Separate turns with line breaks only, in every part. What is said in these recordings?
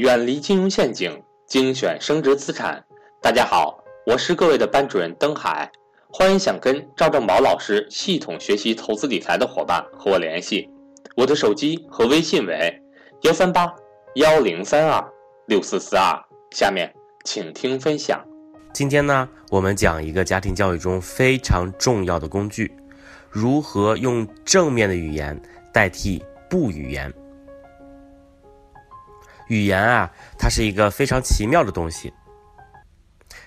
远离金融陷阱，精选升值资产。大家好，我是各位的班主任登海，欢迎想跟赵正宝老师系统学习投资理财的伙伴和我联系，我的手机和微信为幺三八幺零三二六四四二。下面请听分享。
今天呢，我们讲一个家庭教育中非常重要的工具，如何用正面的语言代替不语言。语言啊，它是一个非常奇妙的东西。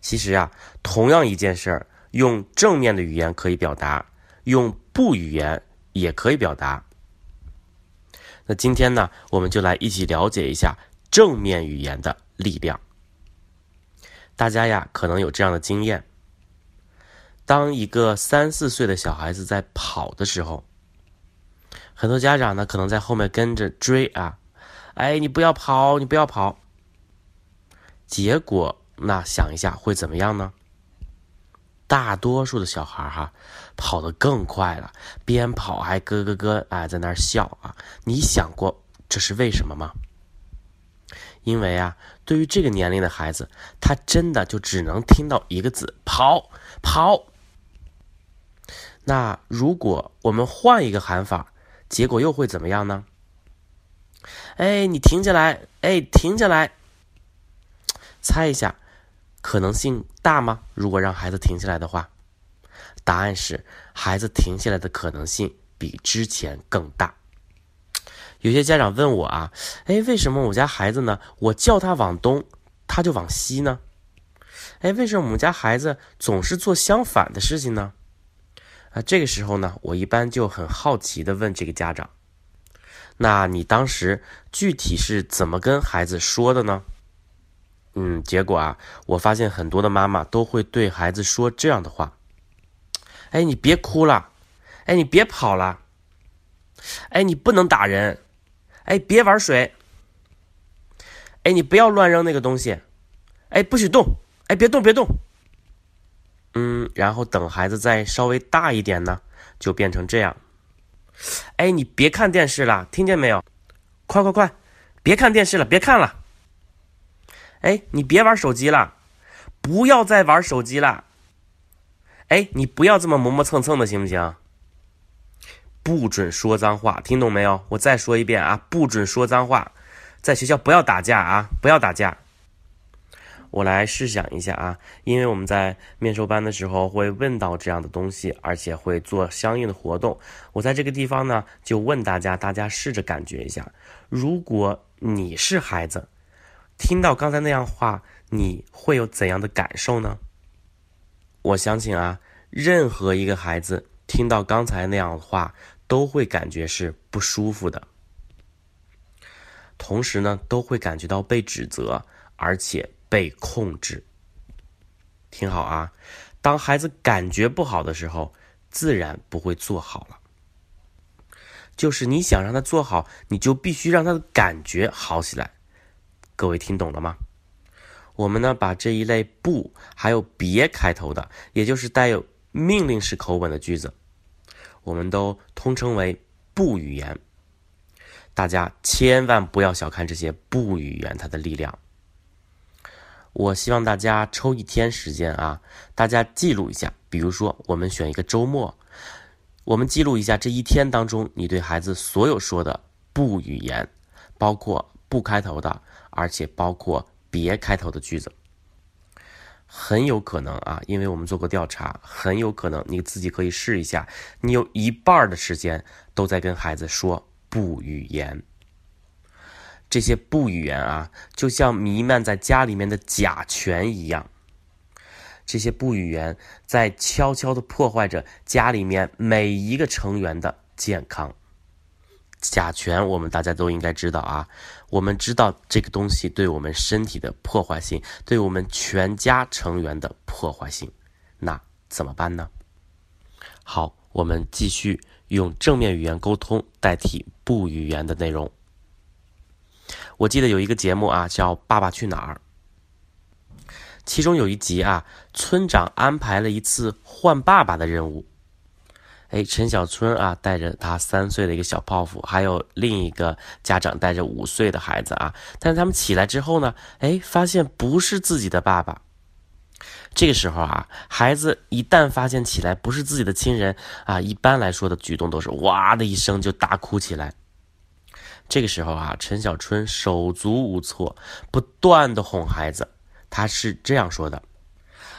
其实啊，同样一件事儿，用正面的语言可以表达，用不语言也可以表达。那今天呢，我们就来一起了解一下正面语言的力量。大家呀，可能有这样的经验：当一个三四岁的小孩子在跑的时候，很多家长呢，可能在后面跟着追啊。哎，你不要跑，你不要跑。结果那想一下会怎么样呢？大多数的小孩哈，跑得更快了，边跑还咯咯咯哎，在那儿笑啊。你想过这是为什么吗？因为啊，对于这个年龄的孩子，他真的就只能听到一个字“跑跑”。那如果我们换一个喊法，结果又会怎么样呢？哎，你停下来！哎，停下来！猜一下，可能性大吗？如果让孩子停下来的话，答案是孩子停下来的可能性比之前更大。有些家长问我啊，哎，为什么我家孩子呢？我叫他往东，他就往西呢？哎，为什么我们家孩子总是做相反的事情呢？啊，这个时候呢，我一般就很好奇的问这个家长。那你当时具体是怎么跟孩子说的呢？嗯，结果啊，我发现很多的妈妈都会对孩子说这样的话：“哎，你别哭了，哎，你别跑了，哎，你不能打人，哎，别玩水，哎，你不要乱扔那个东西，哎，不许动，哎，别动，别动。”嗯，然后等孩子再稍微大一点呢，就变成这样。哎，你别看电视了，听见没有？快快快，别看电视了，别看了。哎，你别玩手机了，不要再玩手机了。哎，你不要这么磨磨蹭蹭的，行不行？不准说脏话，听懂没有？我再说一遍啊，不准说脏话，在学校不要打架啊，不要打架。我来试想一下啊，因为我们在面授班的时候会问到这样的东西，而且会做相应的活动。我在这个地方呢，就问大家，大家试着感觉一下，如果你是孩子，听到刚才那样话，你会有怎样的感受呢？我相信啊，任何一个孩子听到刚才那样话，都会感觉是不舒服的，同时呢，都会感觉到被指责，而且。被控制，听好啊！当孩子感觉不好的时候，自然不会做好了。就是你想让他做好，你就必须让他的感觉好起来。各位听懂了吗？我们呢，把这一类“不”还有“别”开头的，也就是带有命令式口吻的句子，我们都通称为“不语言”。大家千万不要小看这些不语言它的力量。我希望大家抽一天时间啊，大家记录一下。比如说，我们选一个周末，我们记录一下这一天当中你对孩子所有说的不语言，包括不开头的，而且包括别开头的句子。很有可能啊，因为我们做过调查，很有可能你自己可以试一下，你有一半的时间都在跟孩子说不语言。这些不语言啊，就像弥漫在家里面的甲醛一样。这些不语言在悄悄的破坏着家里面每一个成员的健康。甲醛，我们大家都应该知道啊。我们知道这个东西对我们身体的破坏性，对我们全家成员的破坏性。那怎么办呢？好，我们继续用正面语言沟通代替不语言的内容。我记得有一个节目啊，叫《爸爸去哪儿》。其中有一集啊，村长安排了一次换爸爸的任务。哎，陈小春啊，带着他三岁的一个小泡芙，还有另一个家长带着五岁的孩子啊。但是他们起来之后呢，哎，发现不是自己的爸爸。这个时候啊，孩子一旦发现起来不是自己的亲人啊，一般来说的举动都是哇的一声就大哭起来。这个时候啊，陈小春手足无措，不断的哄孩子。他是这样说的：“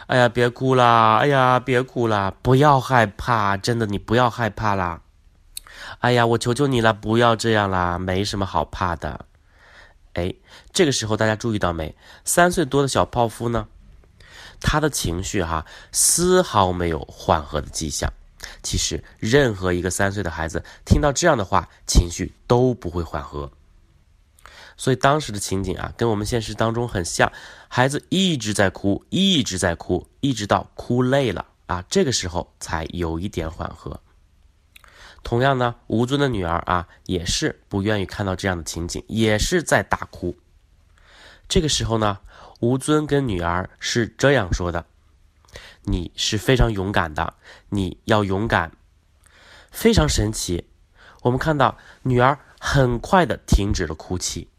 哎呀，别哭啦！哎呀，别哭啦！不要害怕，真的，你不要害怕啦！哎呀，我求求你了，不要这样啦，没什么好怕的。”哎，这个时候大家注意到没？三岁多的小泡芙呢，他的情绪哈丝毫没有缓和的迹象。其实，任何一个三岁的孩子听到这样的话，情绪都不会缓和。所以当时的情景啊，跟我们现实当中很像，孩子一直在哭，一直在哭，一直到哭累了啊，这个时候才有一点缓和。同样呢，吴尊的女儿啊，也是不愿意看到这样的情景，也是在大哭。这个时候呢，吴尊跟女儿是这样说的。你是非常勇敢的，你要勇敢，非常神奇。我们看到女儿很快的停止了哭泣，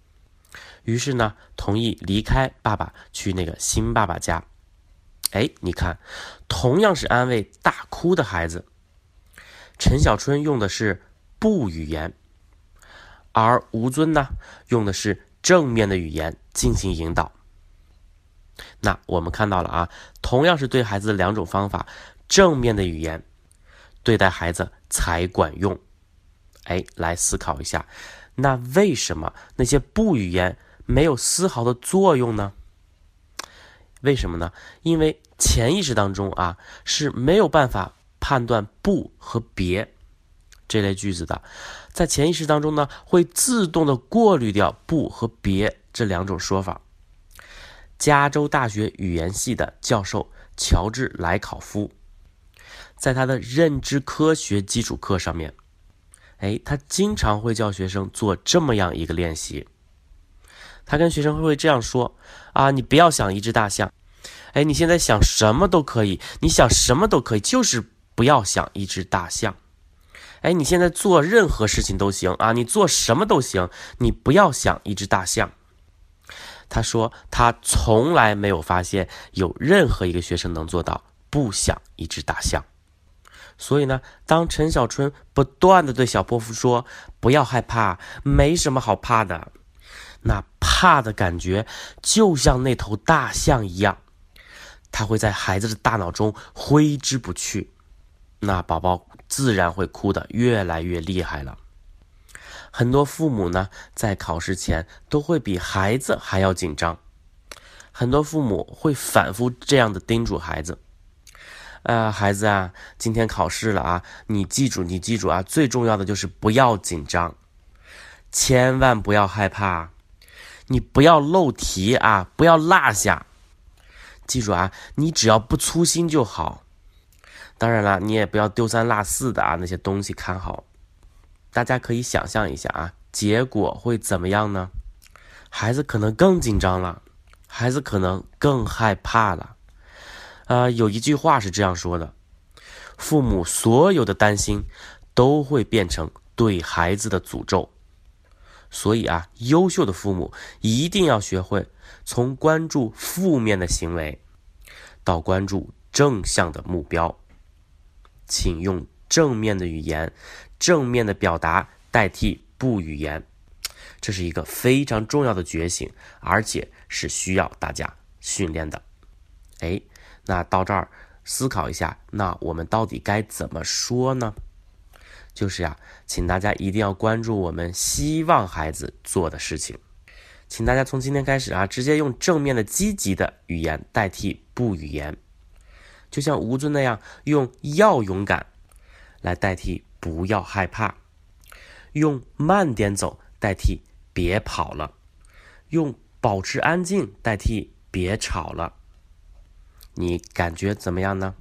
于是呢，同意离开爸爸去那个新爸爸家。哎，你看，同样是安慰大哭的孩子，陈小春用的是不语言，而吴尊呢，用的是正面的语言进行引导。那我们看到了啊，同样是对孩子的两种方法，正面的语言对待孩子才管用。哎，来思考一下，那为什么那些不语言没有丝毫的作用呢？为什么呢？因为潜意识当中啊是没有办法判断不和别这类句子的，在潜意识当中呢会自动的过滤掉不和别这两种说法。加州大学语言系的教授乔治莱考夫，在他的认知科学基础课上面，哎，他经常会叫学生做这么样一个练习。他跟学生会这样说：啊，你不要想一只大象，哎，你现在想什么都可以，你想什么都可以，就是不要想一只大象。哎，你现在做任何事情都行啊，你做什么都行，你不要想一只大象。他说：“他从来没有发现有任何一个学生能做到不想一只大象。所以呢，当陈小春不断的对小泼妇说‘不要害怕，没什么好怕的’，那怕的感觉就像那头大象一样，他会在孩子的大脑中挥之不去，那宝宝自然会哭得越来越厉害了。”很多父母呢，在考试前都会比孩子还要紧张。很多父母会反复这样的叮嘱孩子：“呃，孩子啊，今天考试了啊，你记住，你记住啊，最重要的就是不要紧张，千万不要害怕，你不要漏题啊，不要落下。记住啊，你只要不粗心就好。当然了，你也不要丢三落四的啊，那些东西看好。”大家可以想象一下啊，结果会怎么样呢？孩子可能更紧张了，孩子可能更害怕了。啊，有一句话是这样说的：父母所有的担心都会变成对孩子的诅咒。所以啊，优秀的父母一定要学会从关注负面的行为到关注正向的目标，请用正面的语言。正面的表达代替不语言，这是一个非常重要的觉醒，而且是需要大家训练的。哎，那到这儿思考一下，那我们到底该怎么说呢？就是呀，请大家一定要关注我们希望孩子做的事情，请大家从今天开始啊，直接用正面的积极的语言代替不语言，就像吴尊那样，用要勇敢来代替。不要害怕，用慢点走代替别跑了，用保持安静代替别吵了。你感觉怎么样呢？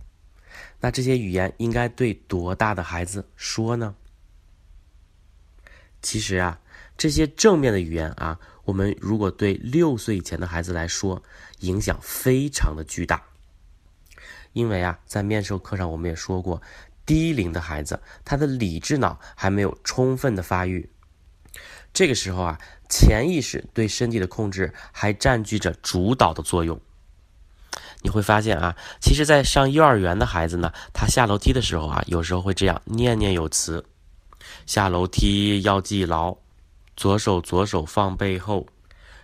那这些语言应该对多大的孩子说呢？其实啊，这些正面的语言啊，我们如果对六岁以前的孩子来说，影响非常的巨大。因为啊，在面授课上我们也说过。低龄的孩子，他的理智脑还没有充分的发育。这个时候啊，潜意识对身体的控制还占据着主导的作用。你会发现啊，其实，在上幼儿园的孩子呢，他下楼梯的时候啊，有时候会这样念念有词：下楼梯要记牢，左手左手放背后，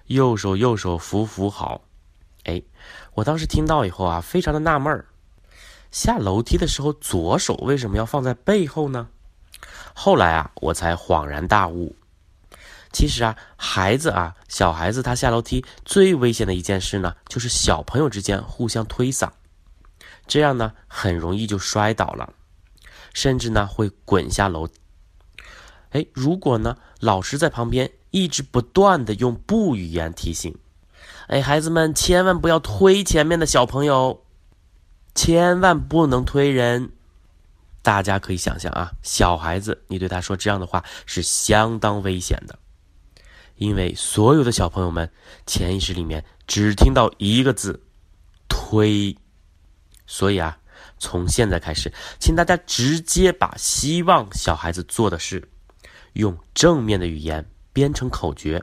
右手右手扶扶好。哎，我当时听到以后啊，非常的纳闷儿，下楼梯的时候左手为什么要放在背后呢？后来啊，我才恍然大悟。其实啊，孩子啊，小孩子他下楼梯最危险的一件事呢，就是小朋友之间互相推搡，这样呢，很容易就摔倒了，甚至呢会滚下楼。哎，如果呢老师在旁边一直不断的用不语言提醒，哎，孩子们千万不要推前面的小朋友，千万不能推人。大家可以想象啊，小孩子你对他说这样的话是相当危险的。因为所有的小朋友们潜意识里面只听到一个字“推”，所以啊，从现在开始，请大家直接把希望小孩子做的事，用正面的语言编成口诀。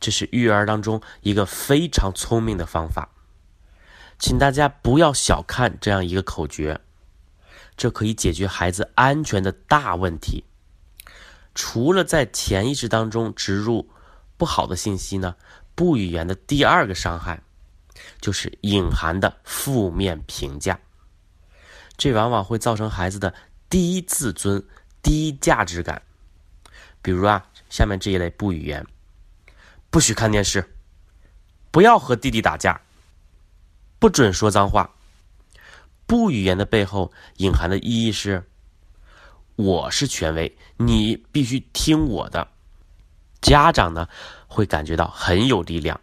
这是育儿当中一个非常聪明的方法，请大家不要小看这样一个口诀，这可以解决孩子安全的大问题。除了在潜意识当中植入不好的信息呢，不语言的第二个伤害就是隐含的负面评价，这往往会造成孩子的低自尊、低价值感。比如啊，下面这一类不语言：不许看电视，不要和弟弟打架，不准说脏话。不语言的背后隐含的意义是。我是权威，你必须听我的。家长呢会感觉到很有力量，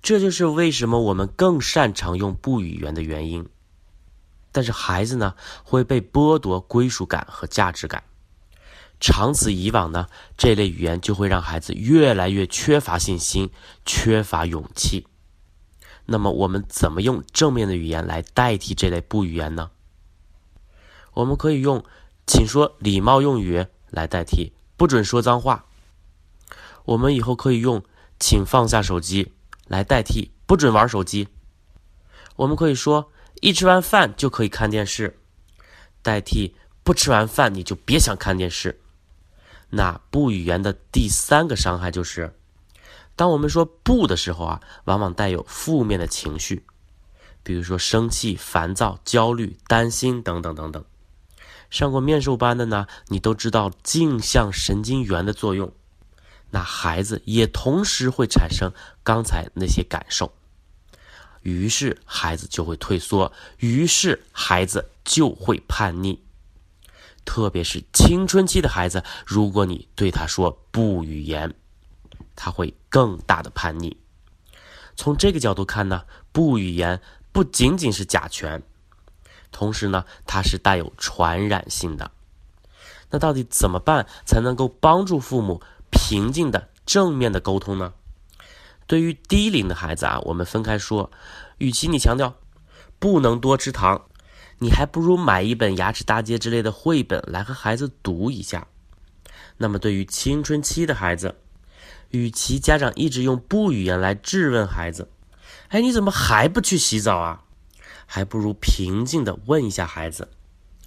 这就是为什么我们更擅长用不语言的原因。但是孩子呢会被剥夺归属感和价值感，长此以往呢，这类语言就会让孩子越来越缺乏信心、缺乏勇气。那么我们怎么用正面的语言来代替这类不语言呢？我们可以用。请说礼貌用语来代替，不准说脏话。我们以后可以用“请放下手机”来代替，不准玩手机。我们可以说“一吃完饭就可以看电视”，代替“不吃完饭你就别想看电视”。那不语言的第三个伤害就是，当我们说“不”的时候啊，往往带有负面的情绪，比如说生气、烦躁、焦虑、担心等等等等。上过面授班的呢，你都知道镜像神经元的作用，那孩子也同时会产生刚才那些感受，于是孩子就会退缩，于是孩子就会叛逆，特别是青春期的孩子，如果你对他说不语言，他会更大的叛逆。从这个角度看呢，不语言不仅仅是甲醛。同时呢，它是带有传染性的。那到底怎么办才能够帮助父母平静的正面的沟通呢？对于低龄的孩子啊，我们分开说。与其你强调不能多吃糖，你还不如买一本《牙齿大街》之类的绘本来和孩子读一下。那么对于青春期的孩子，与其家长一直用不语言来质问孩子，哎，你怎么还不去洗澡啊？还不如平静的问一下孩子：“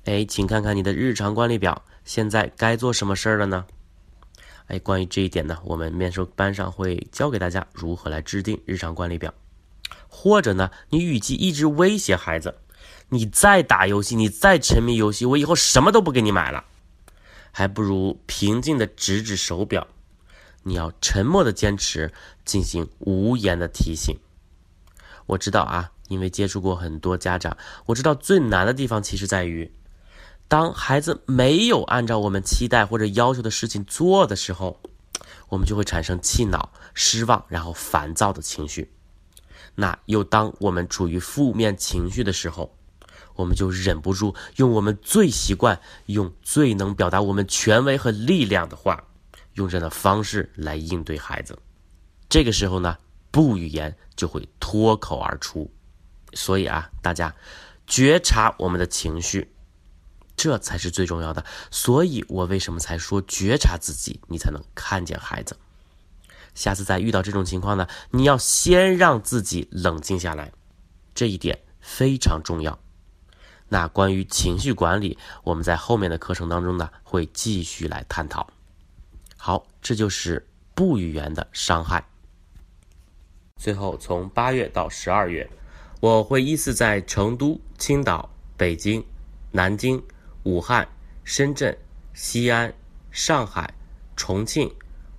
哎，请看看你的日常管理表，现在该做什么事儿了呢？”哎，关于这一点呢，我们面授班上会教给大家如何来制定日常管理表。或者呢，你与其一直威胁孩子，你再打游戏，你再沉迷游戏，我以后什么都不给你买了，还不如平静的指指手表，你要沉默的坚持，进行无言的提醒。我知道啊。因为接触过很多家长，我知道最难的地方其实在于，当孩子没有按照我们期待或者要求的事情做的时候，我们就会产生气恼、失望，然后烦躁的情绪。那又当我们处于负面情绪的时候，我们就忍不住用我们最习惯、用最能表达我们权威和力量的话，用这样的方式来应对孩子。这个时候呢，不语言就会脱口而出。所以啊，大家觉察我们的情绪，这才是最重要的。所以我为什么才说觉察自己，你才能看见孩子。下次再遇到这种情况呢，你要先让自己冷静下来，这一点非常重要。那关于情绪管理，我们在后面的课程当中呢，会继续来探讨。好，这就是不语言的伤害。最后，从八月到十二月，我会依次在成都、青岛、北京、南京、武汉、深圳、西安、上海、重庆、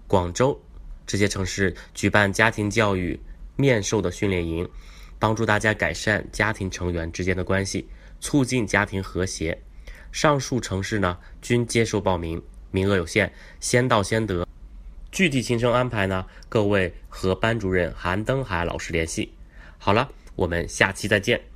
广州这些城市举办家庭教育面授的训练营，帮助大家改善家庭成员之间的关系。促进家庭和谐，上述城市呢均接受报名，名额有限，先到先得。具体行程安排呢，各位和班主任韩登海老师联系。好了，我们下期再见。